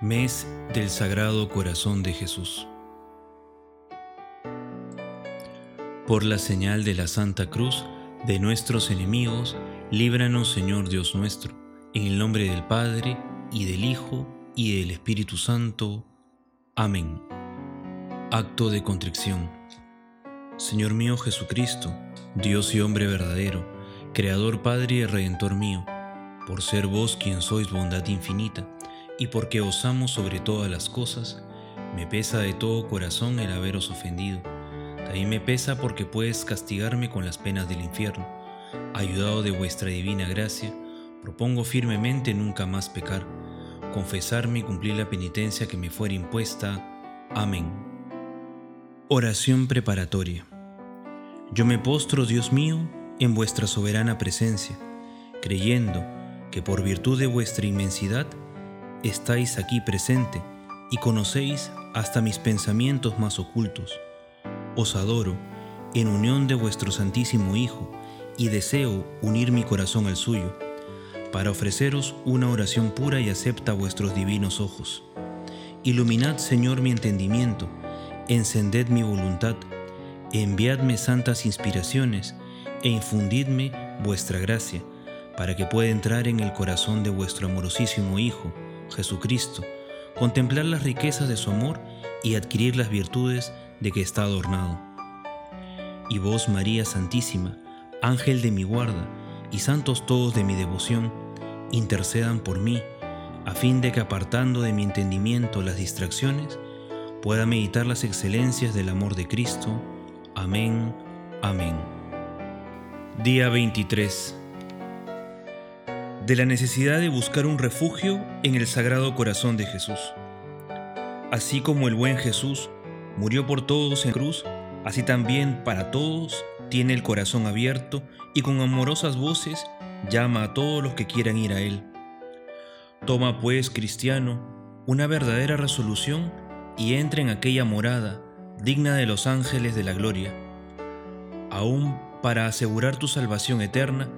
Mes del Sagrado Corazón de Jesús. Por la señal de la Santa Cruz de nuestros enemigos, líbranos Señor Dios nuestro, en el nombre del Padre, y del Hijo, y del Espíritu Santo. Amén. Acto de contrición. Señor mío Jesucristo, Dios y hombre verdadero, Creador Padre y Redentor mío, por ser vos quien sois bondad infinita, y porque os amo sobre todas las cosas, me pesa de todo corazón el haberos ofendido. También me pesa porque puedes castigarme con las penas del infierno. Ayudado de vuestra divina gracia, propongo firmemente nunca más pecar, confesarme y cumplir la penitencia que me fuera impuesta. Amén. Oración preparatoria. Yo me postro, Dios mío, en vuestra soberana presencia, creyendo que por virtud de vuestra inmensidad, estáis aquí presente y conocéis hasta mis pensamientos más ocultos. Os adoro en unión de vuestro Santísimo Hijo y deseo unir mi corazón al suyo, para ofreceros una oración pura y acepta vuestros divinos ojos. Iluminad, Señor, mi entendimiento, encended mi voluntad, enviadme santas inspiraciones e infundidme vuestra gracia, para que pueda entrar en el corazón de vuestro amorosísimo Hijo, Jesucristo, contemplar las riquezas de su amor y adquirir las virtudes de que está adornado. Y vos, María Santísima, Ángel de mi guarda, y santos todos de mi devoción, intercedan por mí, a fin de que apartando de mi entendimiento las distracciones, pueda meditar las excelencias del amor de Cristo. Amén, amén. Día 23 de la necesidad de buscar un refugio en el Sagrado Corazón de Jesús. Así como el buen Jesús murió por todos en cruz, así también para todos tiene el corazón abierto y con amorosas voces llama a todos los que quieran ir a Él. Toma pues, cristiano, una verdadera resolución y entra en aquella morada digna de los ángeles de la gloria. Aún para asegurar tu salvación eterna,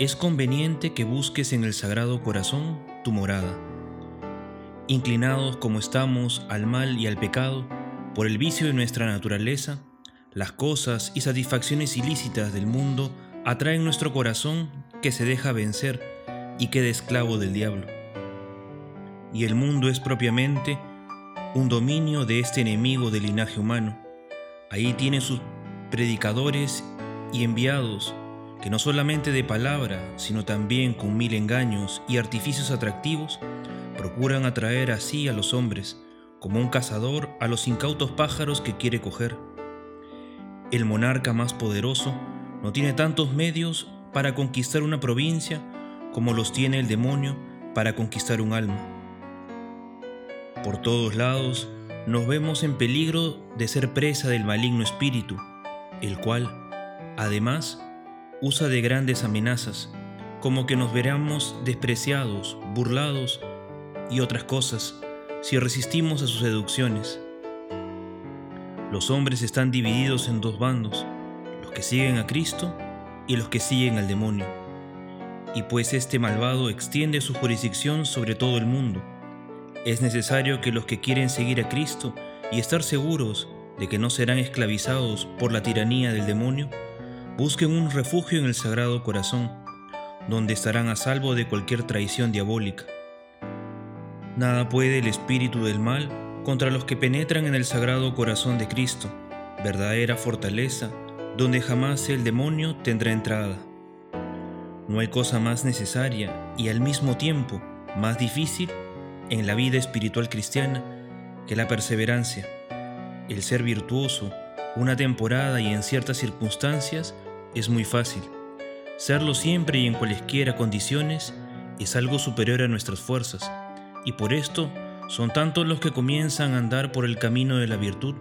es conveniente que busques en el Sagrado Corazón tu morada. Inclinados como estamos al mal y al pecado, por el vicio de nuestra naturaleza, las cosas y satisfacciones ilícitas del mundo atraen nuestro corazón que se deja vencer y queda esclavo del diablo. Y el mundo es propiamente un dominio de este enemigo del linaje humano. Ahí tiene sus predicadores y enviados que no solamente de palabra, sino también con mil engaños y artificios atractivos, procuran atraer así a los hombres, como un cazador a los incautos pájaros que quiere coger. El monarca más poderoso no tiene tantos medios para conquistar una provincia como los tiene el demonio para conquistar un alma. Por todos lados nos vemos en peligro de ser presa del maligno espíritu, el cual, además, usa de grandes amenazas, como que nos veremos despreciados, burlados y otras cosas si resistimos a sus seducciones. Los hombres están divididos en dos bandos, los que siguen a Cristo y los que siguen al demonio. Y pues este malvado extiende su jurisdicción sobre todo el mundo, es necesario que los que quieren seguir a Cristo y estar seguros de que no serán esclavizados por la tiranía del demonio, Busquen un refugio en el Sagrado Corazón, donde estarán a salvo de cualquier traición diabólica. Nada puede el espíritu del mal contra los que penetran en el Sagrado Corazón de Cristo, verdadera fortaleza, donde jamás el demonio tendrá entrada. No hay cosa más necesaria y al mismo tiempo más difícil en la vida espiritual cristiana que la perseverancia, el ser virtuoso, una temporada y en ciertas circunstancias es muy fácil. Serlo siempre y en cualesquiera condiciones es algo superior a nuestras fuerzas, y por esto son tantos los que comienzan a andar por el camino de la virtud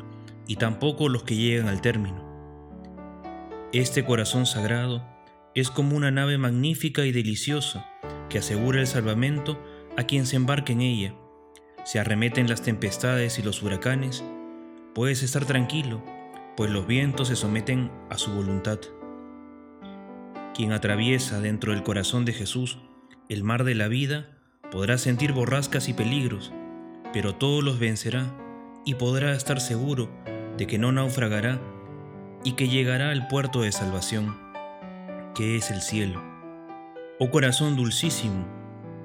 y tampoco los que llegan al término. Este corazón sagrado es como una nave magnífica y deliciosa que asegura el salvamento a quien se embarque en ella. Se arremeten las tempestades y los huracanes, puedes estar tranquilo, pues los vientos se someten a su voluntad. Quien atraviesa dentro del corazón de Jesús el mar de la vida podrá sentir borrascas y peligros, pero todos los vencerá y podrá estar seguro de que no naufragará y que llegará al puerto de salvación, que es el cielo. Oh corazón dulcísimo,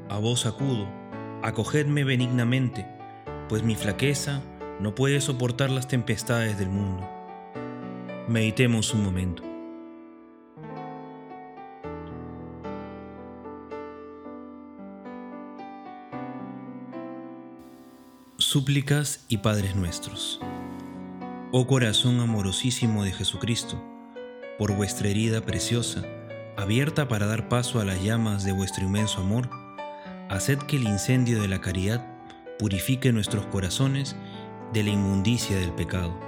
a vos acudo, acogedme benignamente, pues mi flaqueza no puede soportar las tempestades del mundo. Meditemos un momento. Súplicas y Padres Nuestros. Oh corazón amorosísimo de Jesucristo, por vuestra herida preciosa, abierta para dar paso a las llamas de vuestro inmenso amor, haced que el incendio de la caridad purifique nuestros corazones de la inmundicia del pecado.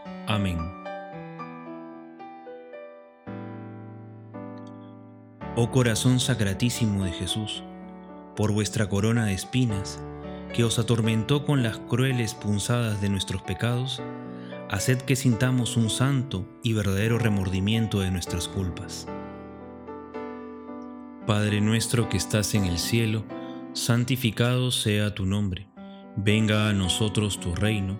Amén. Oh corazón sacratísimo de Jesús, por vuestra corona de espinas, que os atormentó con las crueles punzadas de nuestros pecados, haced que sintamos un santo y verdadero remordimiento de nuestras culpas. Padre nuestro que estás en el cielo, santificado sea tu nombre, venga a nosotros tu reino,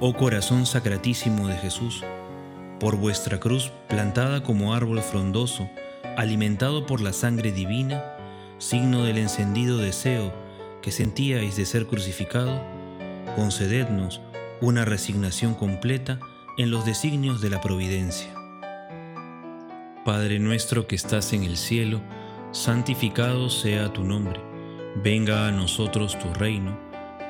Oh corazón sacratísimo de Jesús, por vuestra cruz plantada como árbol frondoso, alimentado por la sangre divina, signo del encendido deseo que sentíais de ser crucificado, concedednos una resignación completa en los designios de la providencia. Padre nuestro que estás en el cielo, santificado sea tu nombre, venga a nosotros tu reino,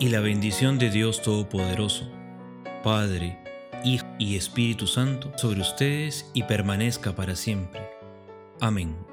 Y la bendición de Dios Todopoderoso, Padre, Hijo y Espíritu Santo, sobre ustedes y permanezca para siempre. Amén.